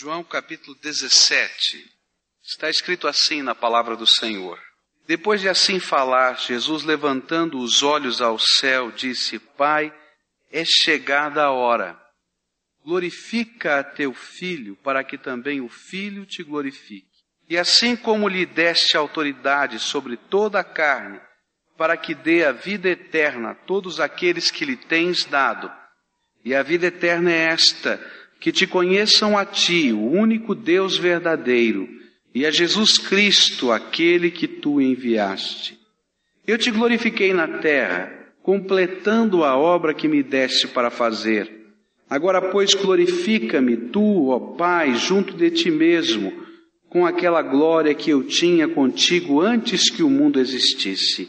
João capítulo 17. Está escrito assim na palavra do Senhor. Depois de assim falar, Jesus, levantando os olhos ao céu, disse: Pai, é chegada a hora. Glorifica a teu filho, para que também o filho te glorifique. E assim como lhe deste autoridade sobre toda a carne, para que dê a vida eterna a todos aqueles que lhe tens dado. E a vida eterna é esta, que te conheçam a ti, o único Deus verdadeiro, e a Jesus Cristo, aquele que tu enviaste. Eu te glorifiquei na terra, completando a obra que me deste para fazer. Agora, pois, glorifica-me tu, ó Pai, junto de ti mesmo, com aquela glória que eu tinha contigo antes que o mundo existisse.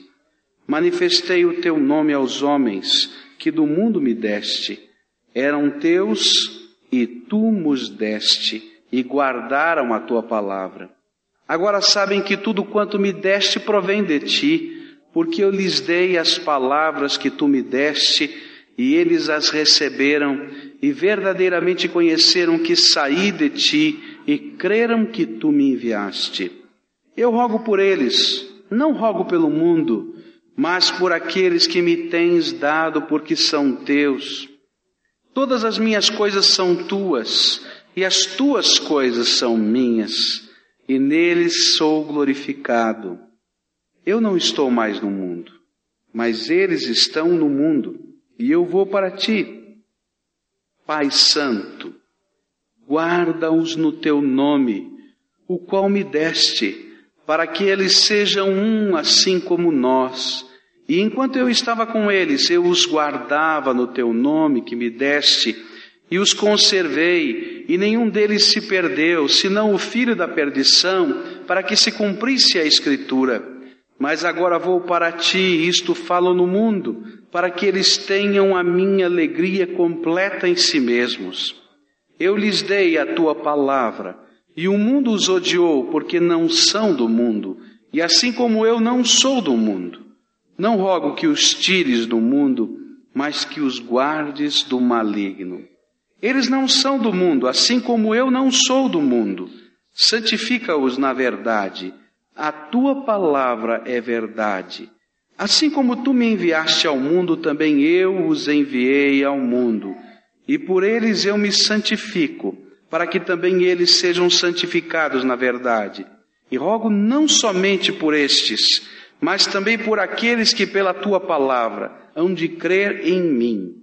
Manifestei o teu nome aos homens que do mundo me deste. Eram teus e tu nos deste e guardaram a tua palavra. Agora sabem que tudo quanto me deste provém de ti, porque eu lhes dei as palavras que tu me deste e eles as receberam e verdadeiramente conheceram que saí de ti e creram que tu me enviaste. Eu rogo por eles, não rogo pelo mundo, mas por aqueles que me tens dado, porque são teus Todas as minhas coisas são tuas, e as tuas coisas são minhas, e neles sou glorificado. Eu não estou mais no mundo, mas eles estão no mundo, e eu vou para ti. Pai Santo, guarda-os no teu nome, o qual me deste, para que eles sejam um assim como nós e enquanto eu estava com eles, eu os guardava no teu nome que me deste, e os conservei, e nenhum deles se perdeu, senão o filho da perdição, para que se cumprisse a Escritura. Mas agora vou para ti, isto falo no mundo, para que eles tenham a minha alegria completa em si mesmos. Eu lhes dei a tua palavra, e o mundo os odiou, porque não são do mundo, e assim como eu não sou do mundo. Não rogo que os tires do mundo, mas que os guardes do maligno. Eles não são do mundo, assim como eu não sou do mundo. Santifica-os na verdade. A tua palavra é verdade. Assim como tu me enviaste ao mundo, também eu os enviei ao mundo. E por eles eu me santifico, para que também eles sejam santificados na verdade. E rogo não somente por estes, mas também por aqueles que pela tua palavra hão de crer em mim,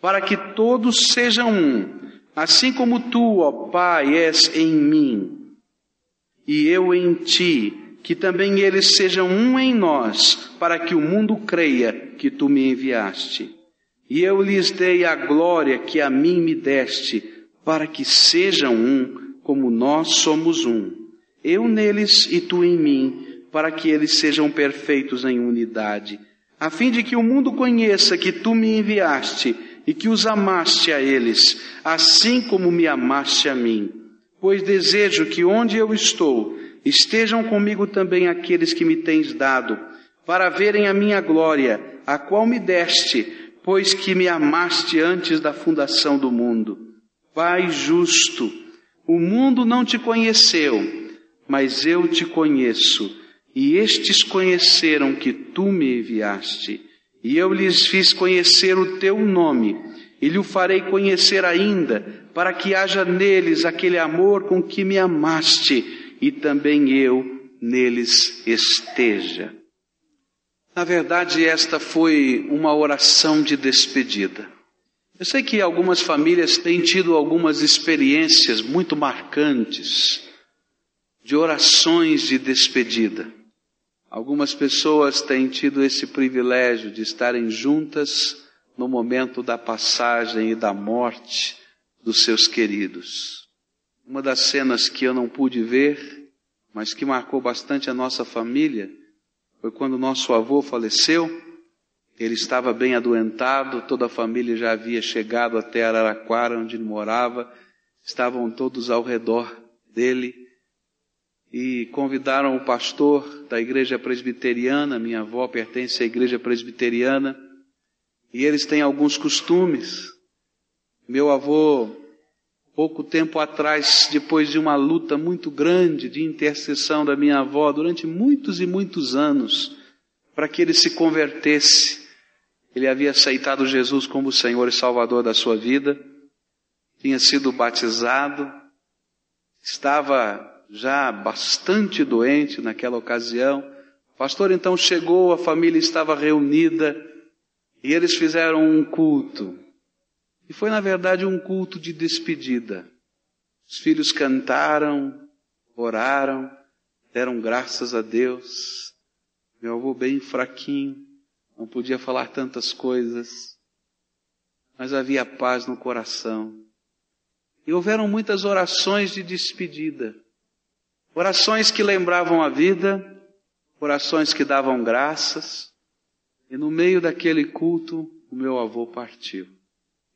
para que todos sejam um, assim como tu, ó Pai, és em mim e eu em ti, que também eles sejam um em nós, para que o mundo creia que tu me enviaste. E eu lhes dei a glória que a mim me deste, para que sejam um, como nós somos um. Eu neles e tu em mim, para que eles sejam perfeitos em unidade, a fim de que o mundo conheça que tu me enviaste e que os amaste a eles, assim como me amaste a mim. Pois desejo que onde eu estou, estejam comigo também aqueles que me tens dado, para verem a minha glória, a qual me deste, pois que me amaste antes da fundação do mundo. Pai justo, o mundo não te conheceu, mas eu te conheço e estes conheceram que tu me enviaste, e eu lhes fiz conhecer o teu nome, e lhe o farei conhecer ainda, para que haja neles aquele amor com que me amaste, e também eu neles esteja. Na verdade, esta foi uma oração de despedida. Eu sei que algumas famílias têm tido algumas experiências muito marcantes de orações de despedida. Algumas pessoas têm tido esse privilégio de estarem juntas no momento da passagem e da morte dos seus queridos. Uma das cenas que eu não pude ver, mas que marcou bastante a nossa família, foi quando nosso avô faleceu. Ele estava bem adoentado, toda a família já havia chegado até Araraquara, onde ele morava, estavam todos ao redor dele e convidaram o pastor da igreja presbiteriana, minha avó pertence à igreja presbiteriana, e eles têm alguns costumes. Meu avô Pouco tempo atrás, depois de uma luta muito grande de intercessão da minha avó durante muitos e muitos anos, para que ele se convertesse, ele havia aceitado Jesus como Senhor e Salvador da sua vida, tinha sido batizado, estava já bastante doente naquela ocasião. O pastor então chegou, a família estava reunida e eles fizeram um culto. E foi na verdade um culto de despedida. Os filhos cantaram, oraram, deram graças a Deus. Meu avô bem fraquinho, não podia falar tantas coisas, mas havia paz no coração. E houveram muitas orações de despedida. Orações que lembravam a vida, orações que davam graças. E no meio daquele culto, o meu avô partiu.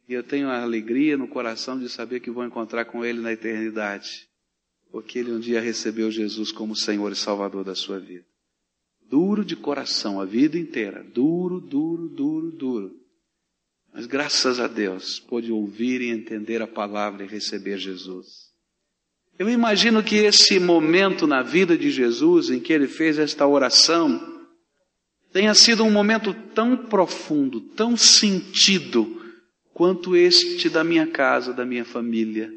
E eu tenho a alegria no coração de saber que vou encontrar com ele na eternidade. Porque ele um dia recebeu Jesus como Senhor e Salvador da sua vida. Duro de coração a vida inteira. Duro, duro, duro, duro. Mas graças a Deus pôde ouvir e entender a palavra e receber Jesus. Eu imagino que esse momento na vida de Jesus em que ele fez esta oração tenha sido um momento tão profundo, tão sentido, quanto este da minha casa, da minha família,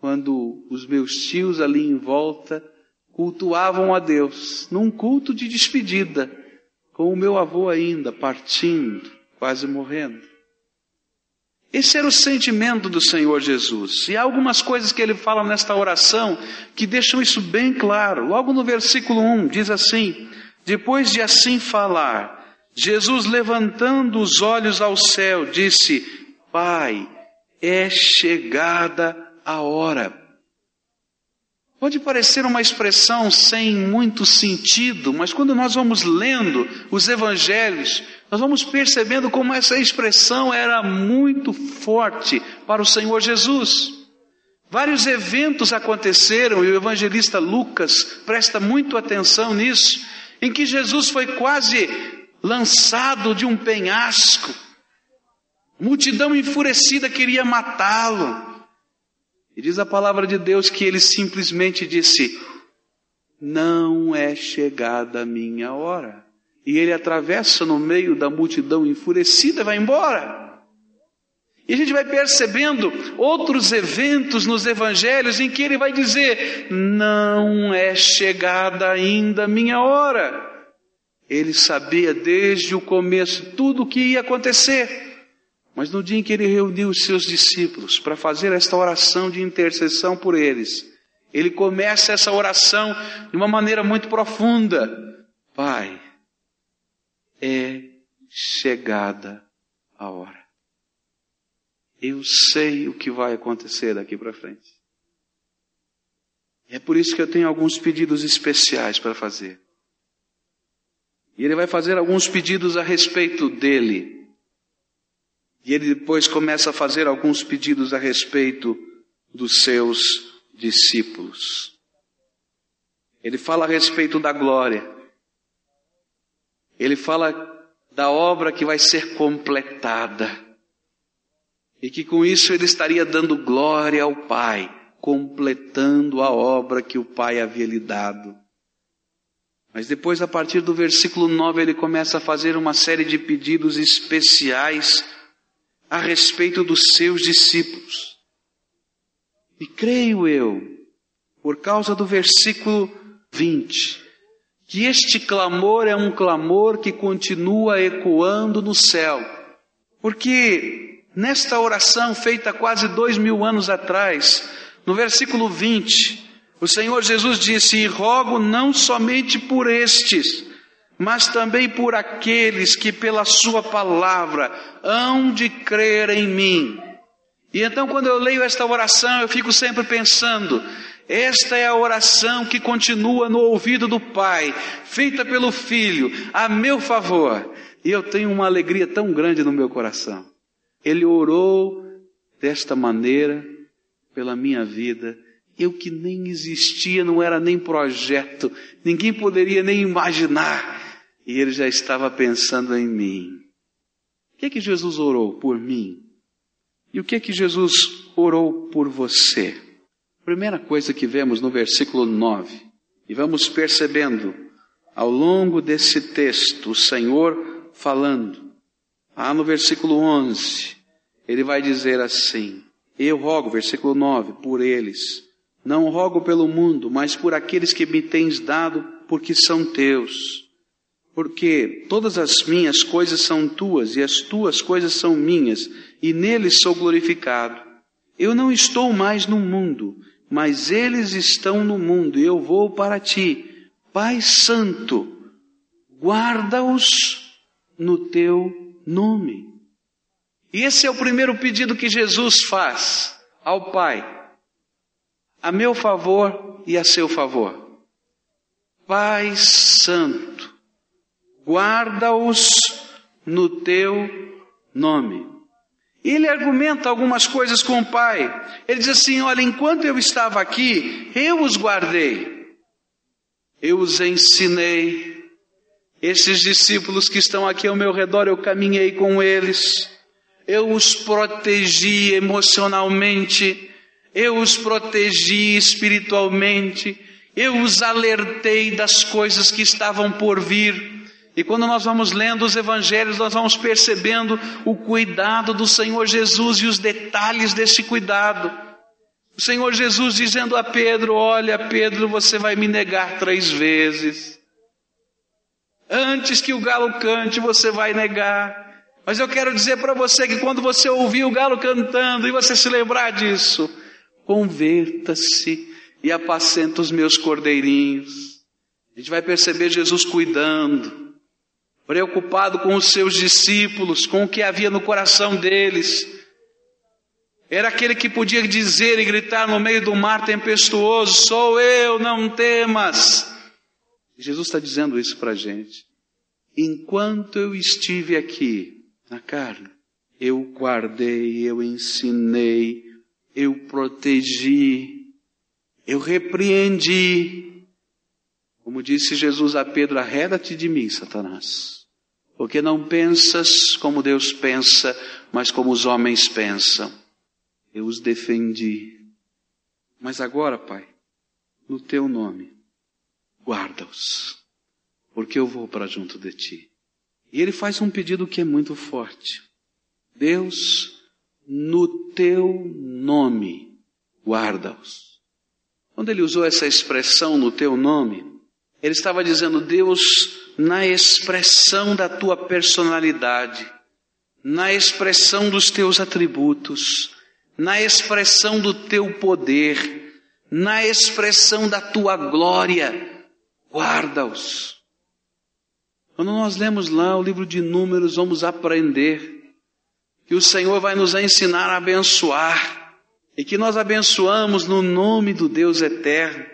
quando os meus tios ali em volta cultuavam a Deus, num culto de despedida, com o meu avô ainda partindo, quase morrendo. Esse era o sentimento do Senhor Jesus. E há algumas coisas que ele fala nesta oração que deixam isso bem claro. Logo no versículo 1 diz assim: Depois de assim falar, Jesus levantando os olhos ao céu, disse: Pai, é chegada a hora. Pode parecer uma expressão sem muito sentido, mas quando nós vamos lendo os evangelhos, nós vamos percebendo como essa expressão era muito forte para o Senhor Jesus. Vários eventos aconteceram e o evangelista Lucas presta muito atenção nisso, em que Jesus foi quase lançado de um penhasco. Multidão enfurecida queria matá-lo. E diz a palavra de Deus que ele simplesmente disse: Não é chegada a minha hora. E ele atravessa no meio da multidão enfurecida e vai embora. E a gente vai percebendo outros eventos nos evangelhos em que ele vai dizer: Não é chegada ainda a minha hora. Ele sabia desde o começo tudo o que ia acontecer. Mas no dia em que ele reuniu os seus discípulos para fazer esta oração de intercessão por eles, ele começa essa oração de uma maneira muito profunda. Pai, é chegada a hora. Eu sei o que vai acontecer daqui para frente. É por isso que eu tenho alguns pedidos especiais para fazer. E ele vai fazer alguns pedidos a respeito dele. E ele depois começa a fazer alguns pedidos a respeito dos seus discípulos. Ele fala a respeito da glória. Ele fala da obra que vai ser completada. E que com isso ele estaria dando glória ao Pai, completando a obra que o Pai havia lhe dado. Mas depois, a partir do versículo 9, ele começa a fazer uma série de pedidos especiais a respeito dos seus discípulos. E creio eu, por causa do versículo 20, que este clamor é um clamor que continua ecoando no céu. Porque nesta oração feita quase dois mil anos atrás, no versículo 20, o Senhor Jesus disse: E rogo não somente por estes, mas também por aqueles que pela Sua palavra hão de crer em mim. E então, quando eu leio esta oração, eu fico sempre pensando: esta é a oração que continua no ouvido do Pai, feita pelo Filho, a meu favor. E eu tenho uma alegria tão grande no meu coração. Ele orou desta maneira pela minha vida. Eu que nem existia, não era nem projeto, ninguém poderia nem imaginar. E ele já estava pensando em mim. O que é que Jesus orou por mim? E o que é que Jesus orou por você? Primeira coisa que vemos no versículo 9, e vamos percebendo ao longo desse texto o Senhor falando. Ah, no versículo 11, ele vai dizer assim: Eu rogo, versículo 9, por eles. Não rogo pelo mundo, mas por aqueles que me tens dado, porque são teus. Porque todas as minhas coisas são tuas e as tuas coisas são minhas, e neles sou glorificado. Eu não estou mais no mundo, mas eles estão no mundo, e eu vou para ti. Pai Santo, guarda-os no teu nome. E esse é o primeiro pedido que Jesus faz ao Pai, a meu favor e a seu favor. Pai Santo, guarda-os no teu nome. Ele argumenta algumas coisas com o Pai. Ele diz assim: Olha, enquanto eu estava aqui, eu os guardei, eu os ensinei. Esses discípulos que estão aqui ao meu redor, eu caminhei com eles eu os protegi emocionalmente, eu os protegi espiritualmente, eu os alertei das coisas que estavam por vir. E quando nós vamos lendo os evangelhos, nós vamos percebendo o cuidado do Senhor Jesus e os detalhes desse cuidado. O Senhor Jesus dizendo a Pedro: Olha, Pedro, você vai me negar três vezes. Antes que o galo cante, você vai negar. Mas eu quero dizer para você que quando você ouvir o galo cantando e você se lembrar disso, converta-se e apacenta os meus cordeirinhos. A gente vai perceber Jesus cuidando, preocupado com os seus discípulos, com o que havia no coração deles. Era aquele que podia dizer e gritar no meio do mar tempestuoso: Sou eu, não temas. Jesus está dizendo isso para a gente. Enquanto eu estive aqui, na carne. Eu guardei, eu ensinei, eu protegi, eu repreendi. Como disse Jesus a Pedro, arreda-te de mim, Satanás. Porque não pensas como Deus pensa, mas como os homens pensam. Eu os defendi. Mas agora, Pai, no teu nome, guarda-os, porque eu vou para junto de ti. E ele faz um pedido que é muito forte. Deus, no teu nome, guarda-os. Quando ele usou essa expressão no teu nome, ele estava dizendo, Deus, na expressão da tua personalidade, na expressão dos teus atributos, na expressão do teu poder, na expressão da tua glória, guarda-os. Quando nós lemos lá o livro de Números, vamos aprender que o Senhor vai nos ensinar a abençoar e que nós abençoamos no nome do Deus eterno.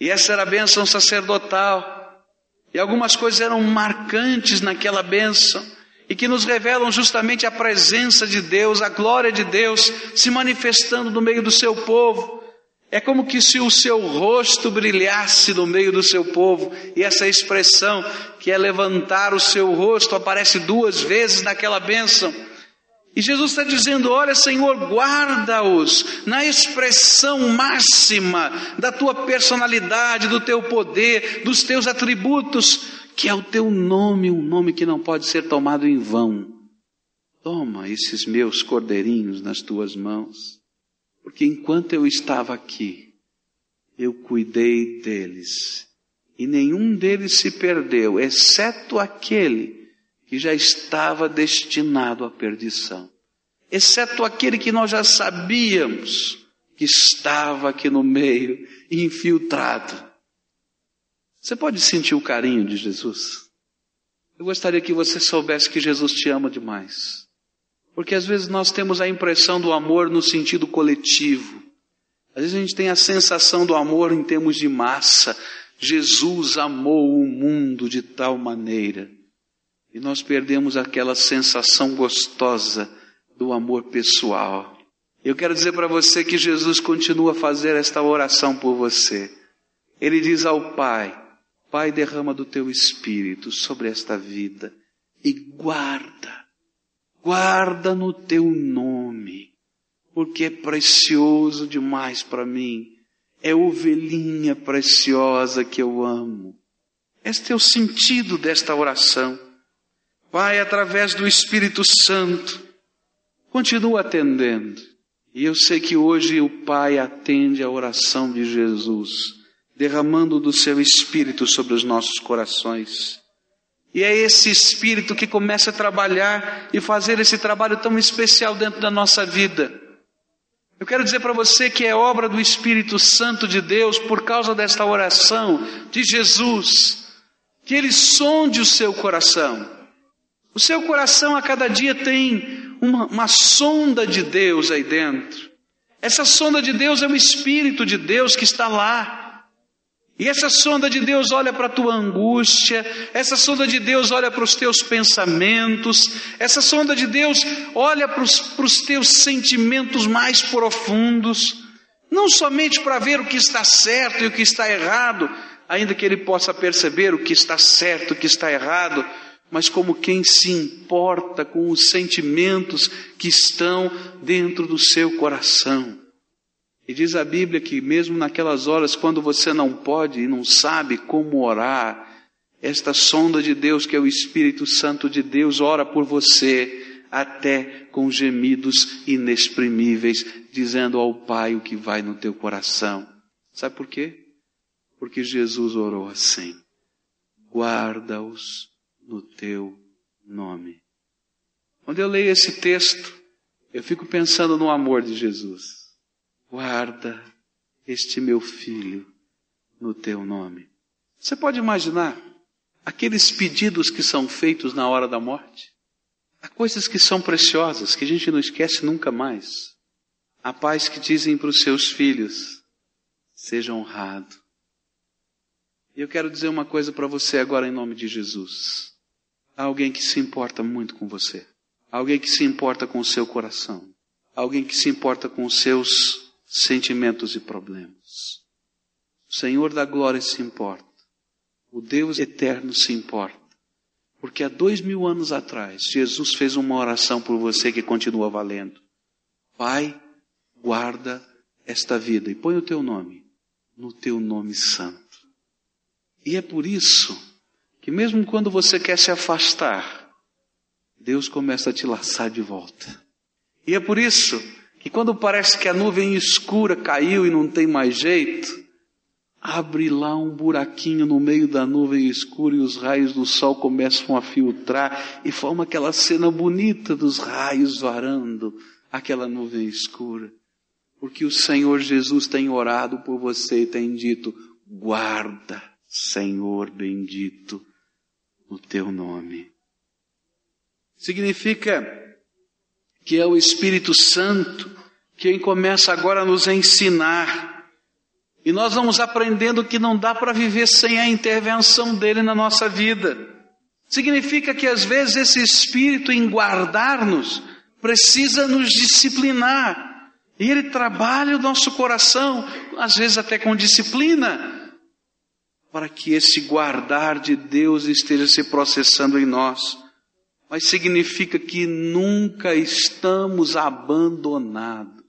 E essa era a bênção sacerdotal. E algumas coisas eram marcantes naquela bênção e que nos revelam justamente a presença de Deus, a glória de Deus se manifestando no meio do seu povo. É como que se o seu rosto brilhasse no meio do seu povo, e essa expressão que é levantar o seu rosto aparece duas vezes naquela bênção. E Jesus está dizendo: Olha, Senhor, guarda-os na expressão máxima da tua personalidade, do teu poder, dos teus atributos, que é o teu nome, um nome que não pode ser tomado em vão. Toma esses meus cordeirinhos nas tuas mãos porque enquanto eu estava aqui, eu cuidei deles. E nenhum deles se perdeu, exceto aquele que já estava destinado à perdição. Exceto aquele que nós já sabíamos que estava aqui no meio, infiltrado. Você pode sentir o carinho de Jesus? Eu gostaria que você soubesse que Jesus te ama demais. Porque às vezes nós temos a impressão do amor no sentido coletivo. Às vezes a gente tem a sensação do amor em termos de massa. Jesus amou o mundo de tal maneira. E nós perdemos aquela sensação gostosa do amor pessoal. Eu quero dizer para você que Jesus continua a fazer esta oração por você. Ele diz ao Pai: Pai, derrama do teu espírito sobre esta vida e guarda guarda no teu nome porque é precioso demais para mim. É ovelhinha preciosa que eu amo. Este é o sentido desta oração. Pai, através do Espírito Santo, continua atendendo. E eu sei que hoje o Pai atende a oração de Jesus, derramando do seu Espírito sobre os nossos corações. E é esse Espírito que começa a trabalhar e fazer esse trabalho tão especial dentro da nossa vida. Eu quero dizer para você que é obra do Espírito Santo de Deus por causa desta oração de Jesus, que Ele sonde o seu coração. O seu coração a cada dia tem uma, uma sonda de Deus aí dentro. Essa sonda de Deus é o Espírito de Deus que está lá. E essa sonda de Deus olha para a tua angústia, essa sonda de Deus olha para os teus pensamentos, essa sonda de Deus olha para os, teus sentimentos mais profundos, não somente para ver o que está certo e o que está errado, ainda que ele possa perceber o que está certo e o que está errado, mas como quem se importa com os sentimentos que estão dentro do seu coração. E diz a Bíblia que mesmo naquelas horas, quando você não pode e não sabe como orar, esta sonda de Deus, que é o Espírito Santo de Deus, ora por você, até com gemidos inexprimíveis, dizendo ao Pai o que vai no teu coração. Sabe por quê? Porque Jesus orou assim: guarda-os no teu nome. Quando eu leio esse texto, eu fico pensando no amor de Jesus guarda este meu filho no teu nome. Você pode imaginar aqueles pedidos que são feitos na hora da morte? Há coisas que são preciosas, que a gente não esquece nunca mais. Há pais que dizem para os seus filhos: seja honrado. E eu quero dizer uma coisa para você agora em nome de Jesus. Há alguém que se importa muito com você. Há alguém que se importa com o seu coração. Há alguém que se importa com os seus sentimentos e problemas. O Senhor da glória se importa. O Deus eterno se importa. Porque há dois mil anos atrás, Jesus fez uma oração por você que continua valendo. Pai, guarda esta vida e põe o teu nome no teu nome santo. E é por isso que mesmo quando você quer se afastar, Deus começa a te laçar de volta. E é por isso que quando parece que a nuvem escura caiu e não tem mais jeito, abre lá um buraquinho no meio da nuvem escura e os raios do sol começam a filtrar e forma aquela cena bonita dos raios varando aquela nuvem escura. Porque o Senhor Jesus tem orado por você e tem dito: guarda, Senhor bendito, o teu nome. Significa que é o Espírito Santo quem começa agora a nos ensinar. E nós vamos aprendendo que não dá para viver sem a intervenção dele na nossa vida. Significa que às vezes esse Espírito em guardar-nos precisa nos disciplinar. E ele trabalha o nosso coração, às vezes até com disciplina, para que esse guardar de Deus esteja se processando em nós mas significa que nunca estamos abandonados.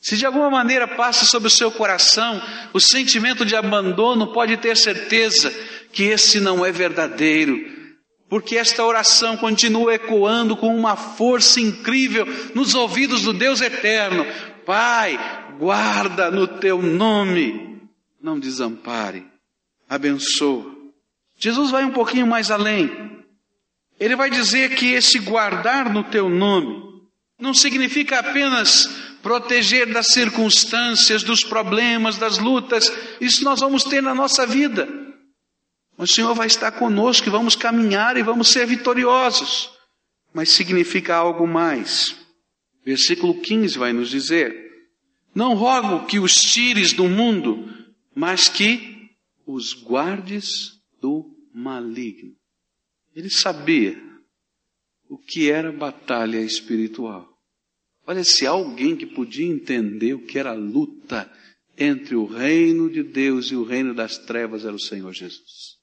Se de alguma maneira passa sobre o seu coração o sentimento de abandono, pode ter certeza que esse não é verdadeiro, porque esta oração continua ecoando com uma força incrível nos ouvidos do Deus eterno. Pai, guarda no teu nome, não desampare, abençoa. Jesus vai um pouquinho mais além. Ele vai dizer que esse guardar no teu nome não significa apenas proteger das circunstâncias, dos problemas, das lutas. Isso nós vamos ter na nossa vida. O Senhor vai estar conosco e vamos caminhar e vamos ser vitoriosos. Mas significa algo mais. Versículo 15 vai nos dizer: Não rogo que os tires do mundo, mas que os guardes do maligno. Ele sabia o que era batalha espiritual. Olha, se alguém que podia entender o que era luta entre o reino de Deus e o reino das trevas era o Senhor Jesus.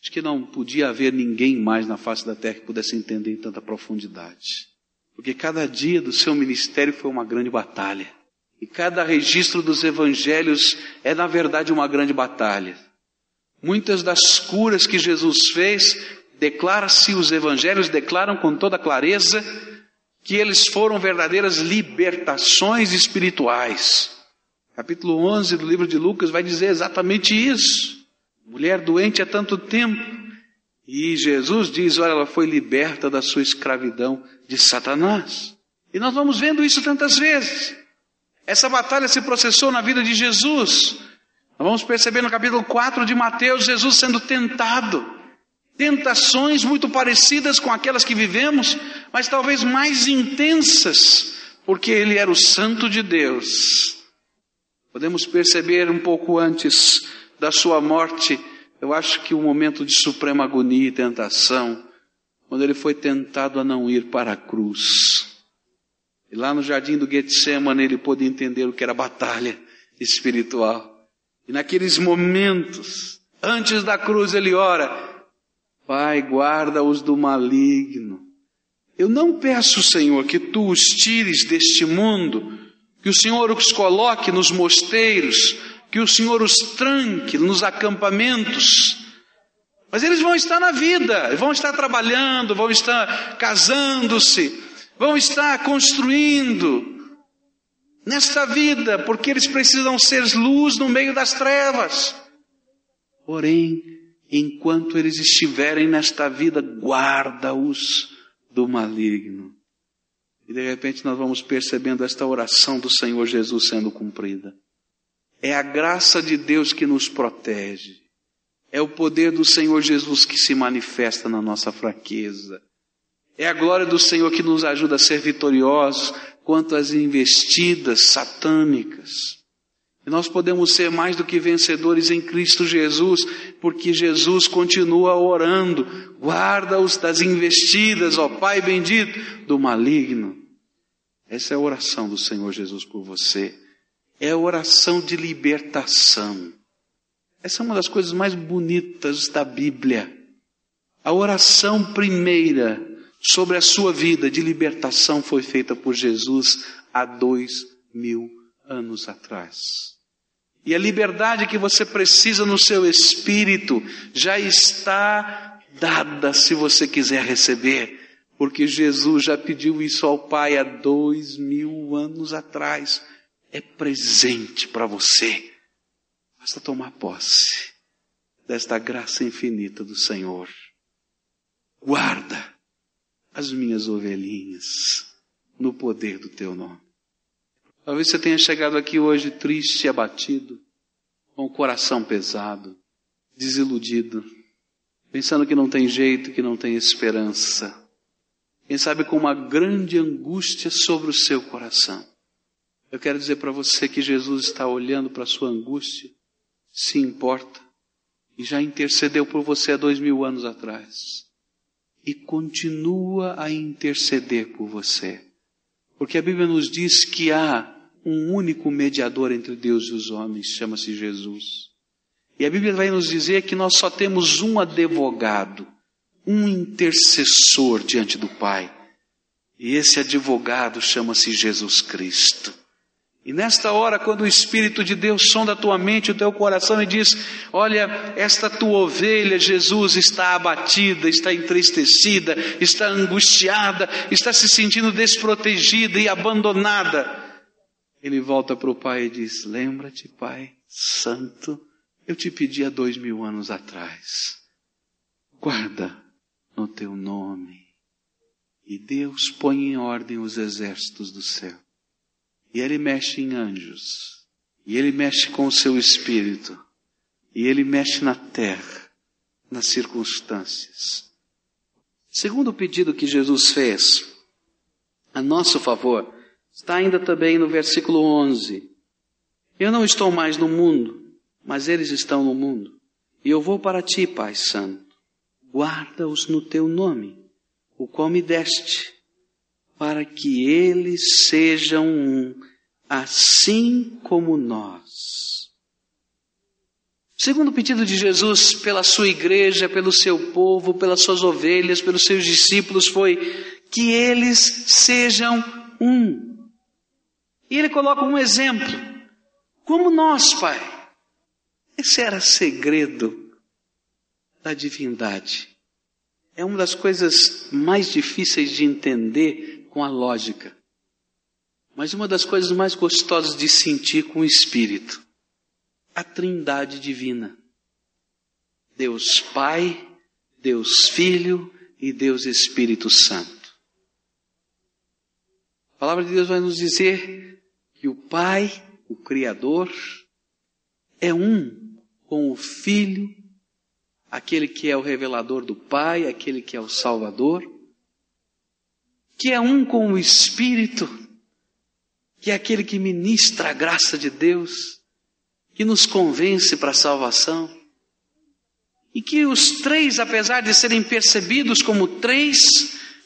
Acho que não podia haver ninguém mais na face da terra que pudesse entender em tanta profundidade. porque cada dia do seu ministério foi uma grande batalha. E cada registro dos evangelhos é, na verdade, uma grande batalha. Muitas das curas que Jesus fez, declara-se, os evangelhos declaram com toda clareza, que eles foram verdadeiras libertações espirituais. Capítulo 11 do livro de Lucas vai dizer exatamente isso. Mulher doente há tanto tempo. E Jesus diz: olha, ela foi liberta da sua escravidão de Satanás. E nós vamos vendo isso tantas vezes. Essa batalha se processou na vida de Jesus. Nós vamos perceber no capítulo 4 de Mateus Jesus sendo tentado. Tentações muito parecidas com aquelas que vivemos, mas talvez mais intensas, porque ele era o Santo de Deus. Podemos perceber um pouco antes da sua morte, eu acho que o um momento de suprema agonia e tentação, quando ele foi tentado a não ir para a cruz. E lá no jardim do Getsemane ele pôde entender o que era batalha espiritual. E naqueles momentos, antes da cruz, ele ora: Pai, guarda-os do maligno. Eu não peço, Senhor, que tu os tires deste mundo, que o Senhor os coloque nos mosteiros, que o Senhor os tranque nos acampamentos. Mas eles vão estar na vida, vão estar trabalhando, vão estar casando-se, vão estar construindo nesta vida, porque eles precisam ser luz no meio das trevas. Porém, enquanto eles estiverem nesta vida, guarda-os do maligno. E de repente nós vamos percebendo esta oração do Senhor Jesus sendo cumprida. É a graça de Deus que nos protege. É o poder do Senhor Jesus que se manifesta na nossa fraqueza. É a glória do Senhor que nos ajuda a ser vitoriosos quanto às investidas satânicas. E nós podemos ser mais do que vencedores em Cristo Jesus, porque Jesus continua orando, guarda-os das investidas, ó Pai bendito, do maligno. Essa é a oração do Senhor Jesus por você. É a oração de libertação. Essa é uma das coisas mais bonitas da Bíblia. A oração primeira sobre a sua vida de libertação foi feita por Jesus há dois mil anos atrás. E a liberdade que você precisa no seu espírito já está dada se você quiser receber, porque Jesus já pediu isso ao Pai há dois mil anos atrás. É presente para você. Basta tomar posse desta graça infinita do Senhor. Guarda as minhas ovelhinhas no poder do teu nome. Talvez você tenha chegado aqui hoje triste e abatido, com o coração pesado, desiludido, pensando que não tem jeito, que não tem esperança. Quem sabe com uma grande angústia sobre o seu coração. Eu quero dizer para você que Jesus está olhando para a sua angústia, se importa, e já intercedeu por você há dois mil anos atrás e continua a interceder por você. Porque a Bíblia nos diz que há um único mediador entre Deus e os homens, chama-se Jesus. E a Bíblia vai nos dizer que nós só temos um advogado, um intercessor diante do Pai. E esse advogado chama-se Jesus Cristo. E nesta hora, quando o Espírito de Deus sonda a tua mente, o teu coração e diz: Olha, esta tua ovelha, Jesus, está abatida, está entristecida, está angustiada, está se sentindo desprotegida e abandonada. Ele volta para o Pai e diz: Lembra-te, Pai Santo, eu te pedi há dois mil anos atrás. Guarda no teu nome. E Deus põe em ordem os exércitos do céu e ele mexe em anjos. E ele mexe com o seu espírito. E ele mexe na terra, nas circunstâncias. Segundo o pedido que Jesus fez a nosso favor, está ainda também no versículo 11. Eu não estou mais no mundo, mas eles estão no mundo. E eu vou para ti, Pai Santo. Guarda-os no teu nome, o qual me deste para que eles sejam um, assim como nós. Segundo o pedido de Jesus pela sua igreja, pelo seu povo, pelas suas ovelhas, pelos seus discípulos, foi que eles sejam um. E ele coloca um exemplo. Como nós, Pai. Esse era segredo da divindade. É uma das coisas mais difíceis de entender com a lógica. Mas uma das coisas mais gostosas de sentir com o espírito. A trindade divina. Deus Pai, Deus Filho e Deus Espírito Santo. A palavra de Deus vai nos dizer que o Pai, o Criador, é um com o Filho, aquele que é o revelador do Pai, aquele que é o Salvador, que é um com o Espírito, que é aquele que ministra a graça de Deus, que nos convence para a salvação. E que os três, apesar de serem percebidos como três,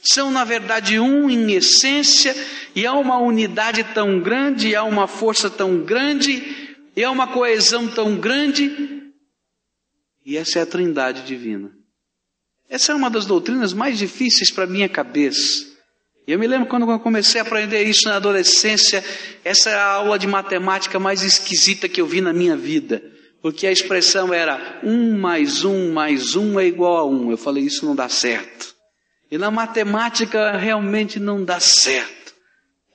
são na verdade um em essência, e há uma unidade tão grande, há uma força tão grande, e há uma coesão tão grande, e essa é a trindade divina. Essa é uma das doutrinas mais difíceis para minha cabeça. Eu me lembro quando eu comecei a aprender isso na adolescência, essa é a aula de matemática mais esquisita que eu vi na minha vida. Porque a expressão era um mais um mais um é igual a um. Eu falei, isso não dá certo. E na matemática realmente não dá certo.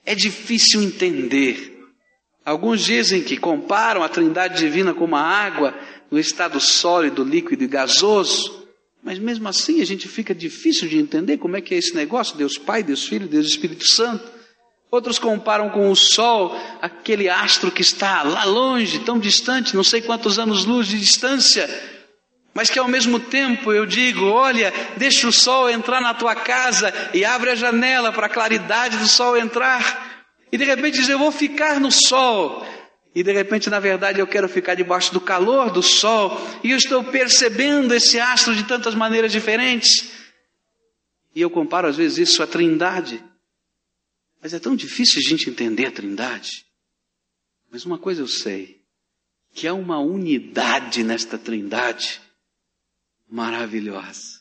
É difícil entender. Alguns dizem que comparam a trindade divina com uma água no estado sólido, líquido e gasoso. Mas mesmo assim a gente fica difícil de entender como é que é esse negócio, Deus Pai, Deus Filho, Deus Espírito Santo. Outros comparam com o Sol, aquele astro que está lá longe, tão distante, não sei quantos anos-luz de distância, mas que ao mesmo tempo eu digo: olha, deixa o sol entrar na tua casa e abre a janela para a claridade do sol entrar. E de repente diz: eu vou ficar no sol. E de repente, na verdade, eu quero ficar debaixo do calor do sol. E eu estou percebendo esse astro de tantas maneiras diferentes. E eu comparo às vezes isso à trindade. Mas é tão difícil a gente entender a trindade. Mas uma coisa eu sei: que há uma unidade nesta trindade maravilhosa.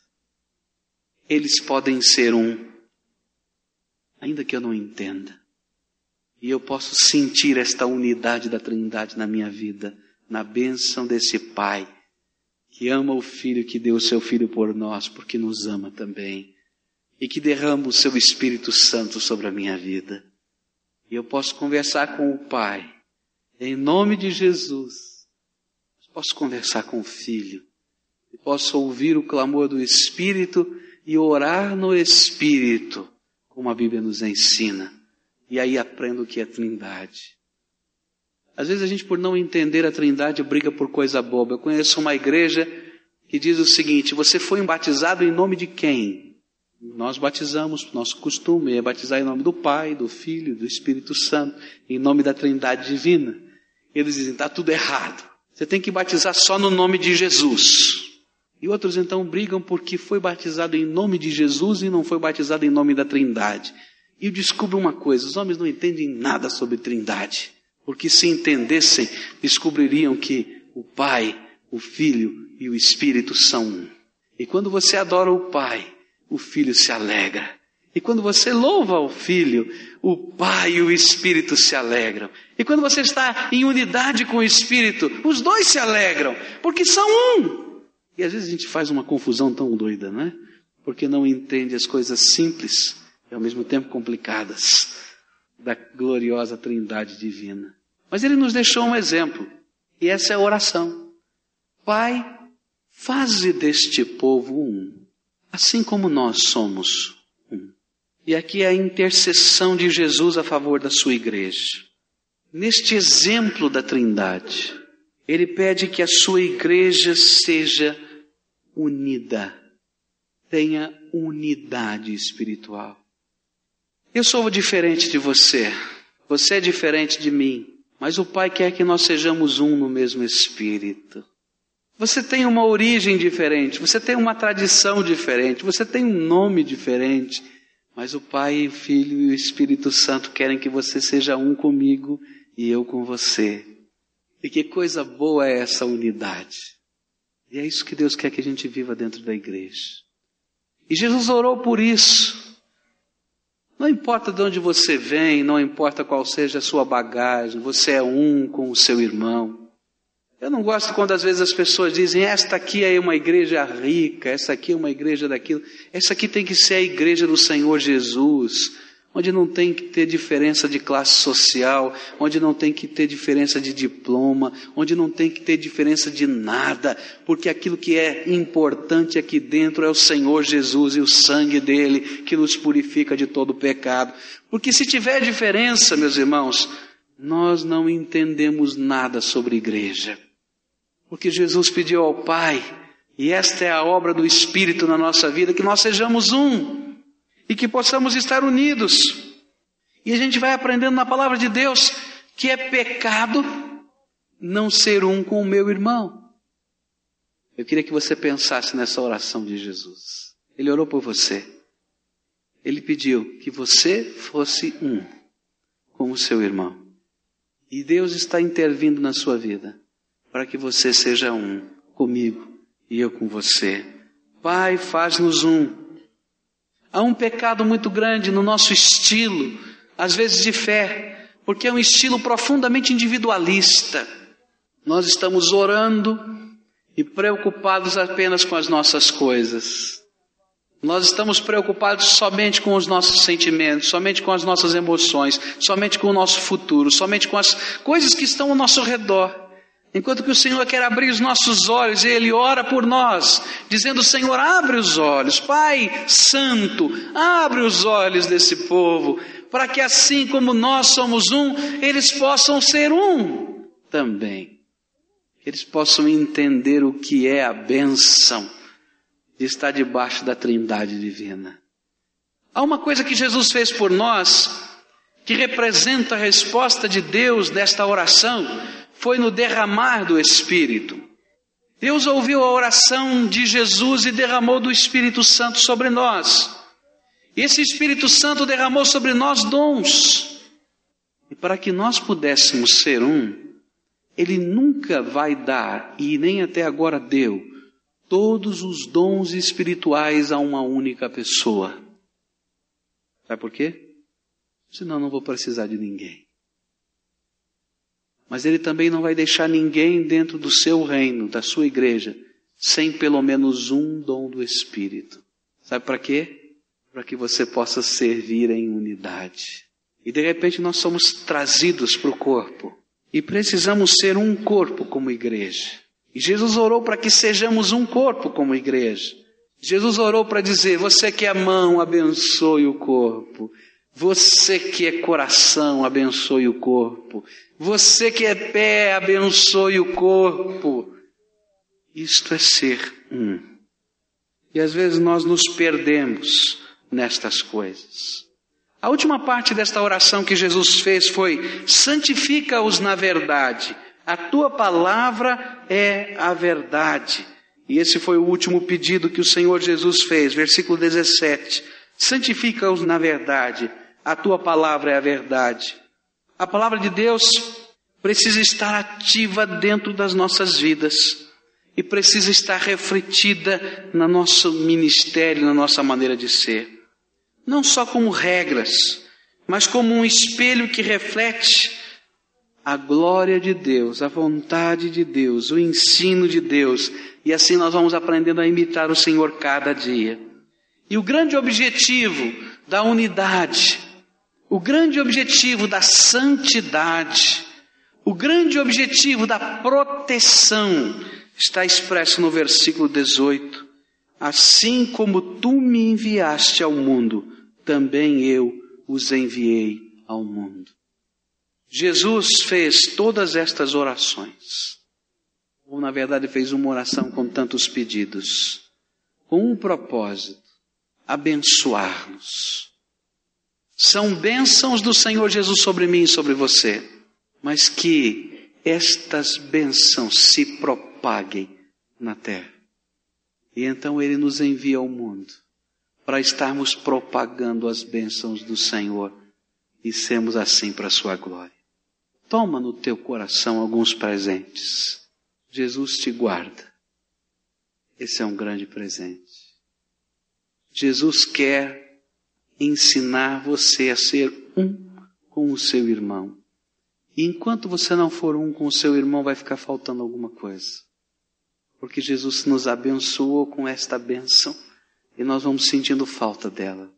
Eles podem ser um, ainda que eu não entenda. E eu posso sentir esta unidade da Trindade na minha vida, na bênção desse Pai, que ama o Filho, que deu o seu Filho por nós, porque nos ama também, e que derrama o seu Espírito Santo sobre a minha vida. E eu posso conversar com o Pai, em nome de Jesus. Posso conversar com o Filho, possa ouvir o clamor do Espírito e orar no Espírito, como a Bíblia nos ensina. E aí aprendo o que é Trindade. Às vezes a gente, por não entender a Trindade, briga por coisa boba. Eu conheço uma igreja que diz o seguinte: Você foi batizado em nome de quem? Nós batizamos, nosso costume é batizar em nome do Pai, do Filho, do Espírito Santo, em nome da Trindade Divina. Eles dizem: Está tudo errado. Você tem que batizar só no nome de Jesus. E outros então brigam porque foi batizado em nome de Jesus e não foi batizado em nome da Trindade. E eu descubro uma coisa: os homens não entendem nada sobre Trindade. Porque se entendessem, descobririam que o Pai, o Filho e o Espírito são um. E quando você adora o Pai, o Filho se alegra. E quando você louva o Filho, o Pai e o Espírito se alegram. E quando você está em unidade com o Espírito, os dois se alegram, porque são um. E às vezes a gente faz uma confusão tão doida, né? Porque não entende as coisas simples e ao mesmo tempo complicadas da gloriosa Trindade divina. Mas ele nos deixou um exemplo, e essa é a oração. Pai, faze deste povo um, assim como nós somos um. E aqui é a intercessão de Jesus a favor da sua igreja. Neste exemplo da Trindade, ele pede que a sua igreja seja unida. Tenha unidade espiritual. Eu sou diferente de você. Você é diferente de mim. Mas o Pai quer que nós sejamos um no mesmo espírito. Você tem uma origem diferente, você tem uma tradição diferente, você tem um nome diferente, mas o Pai, o Filho e o Espírito Santo querem que você seja um comigo e eu com você. E que coisa boa é essa unidade. E é isso que Deus quer que a gente viva dentro da igreja. E Jesus orou por isso. Não importa de onde você vem, não importa qual seja a sua bagagem, você é um com o seu irmão. Eu não gosto quando às vezes as pessoas dizem, esta aqui é uma igreja rica, essa aqui é uma igreja daquilo. Essa aqui tem que ser a igreja do Senhor Jesus onde não tem que ter diferença de classe social, onde não tem que ter diferença de diploma, onde não tem que ter diferença de nada, porque aquilo que é importante aqui dentro é o Senhor Jesus e o sangue dele que nos purifica de todo pecado. Porque se tiver diferença, meus irmãos, nós não entendemos nada sobre igreja. Porque Jesus pediu ao Pai, e esta é a obra do Espírito na nossa vida, que nós sejamos um e que possamos estar unidos. E a gente vai aprendendo na palavra de Deus que é pecado não ser um com o meu irmão. Eu queria que você pensasse nessa oração de Jesus. Ele orou por você. Ele pediu que você fosse um com o seu irmão. E Deus está intervindo na sua vida para que você seja um comigo e eu com você. Pai, faz-nos um Há um pecado muito grande no nosso estilo, às vezes de fé, porque é um estilo profundamente individualista. Nós estamos orando e preocupados apenas com as nossas coisas. Nós estamos preocupados somente com os nossos sentimentos, somente com as nossas emoções, somente com o nosso futuro, somente com as coisas que estão ao nosso redor. Enquanto que o Senhor quer abrir os nossos olhos, e Ele ora por nós, dizendo: Senhor, abre os olhos, Pai Santo, abre os olhos desse povo, para que assim como nós somos um, eles possam ser um também. Eles possam entender o que é a bênção de estar debaixo da Trindade Divina. Há uma coisa que Jesus fez por nós, que representa a resposta de Deus desta oração, foi no derramar do Espírito. Deus ouviu a oração de Jesus e derramou do Espírito Santo sobre nós. Esse Espírito Santo derramou sobre nós dons. E para que nós pudéssemos ser um, Ele nunca vai dar, e nem até agora deu, todos os dons espirituais a uma única pessoa. Sabe por quê? Senão não vou precisar de ninguém. Mas ele também não vai deixar ninguém dentro do seu reino, da sua igreja, sem pelo menos um dom do Espírito. Sabe para quê? Para que você possa servir em unidade. E de repente nós somos trazidos para o corpo. E precisamos ser um corpo como igreja. E Jesus orou para que sejamos um corpo como igreja. Jesus orou para dizer: Você que é mão, abençoe o corpo. Você que é coração, abençoe o corpo. Você que é pé, abençoe o corpo. Isto é ser um. E às vezes nós nos perdemos nestas coisas. A última parte desta oração que Jesus fez foi: santifica-os na verdade. A tua palavra é a verdade. E esse foi o último pedido que o Senhor Jesus fez, versículo 17. Santifica-os na verdade. A tua palavra é a verdade. A palavra de Deus precisa estar ativa dentro das nossas vidas e precisa estar refletida no nosso ministério, na nossa maneira de ser. Não só como regras, mas como um espelho que reflete a glória de Deus, a vontade de Deus, o ensino de Deus, e assim nós vamos aprendendo a imitar o Senhor cada dia. E o grande objetivo da unidade, o grande objetivo da santidade, o grande objetivo da proteção está expresso no versículo 18. Assim como tu me enviaste ao mundo, também eu os enviei ao mundo. Jesus fez todas estas orações, ou na verdade fez uma oração com tantos pedidos, com um propósito: abençoar-nos são bênçãos do Senhor Jesus sobre mim e sobre você, mas que estas bênçãos se propaguem na terra. E então Ele nos envia ao mundo para estarmos propagando as bênçãos do Senhor e sermos assim para a Sua glória. Toma no teu coração alguns presentes. Jesus te guarda. Esse é um grande presente. Jesus quer ensinar você a ser um com o seu irmão. E enquanto você não for um com o seu irmão, vai ficar faltando alguma coisa. Porque Jesus nos abençoou com esta bênção e nós vamos sentindo falta dela.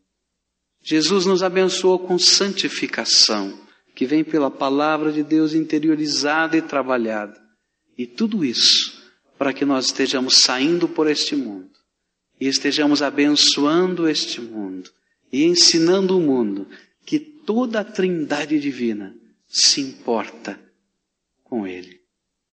Jesus nos abençoou com santificação, que vem pela palavra de Deus interiorizada e trabalhada. E tudo isso para que nós estejamos saindo por este mundo e estejamos abençoando este mundo e ensinando o mundo que toda a trindade divina se importa com ele.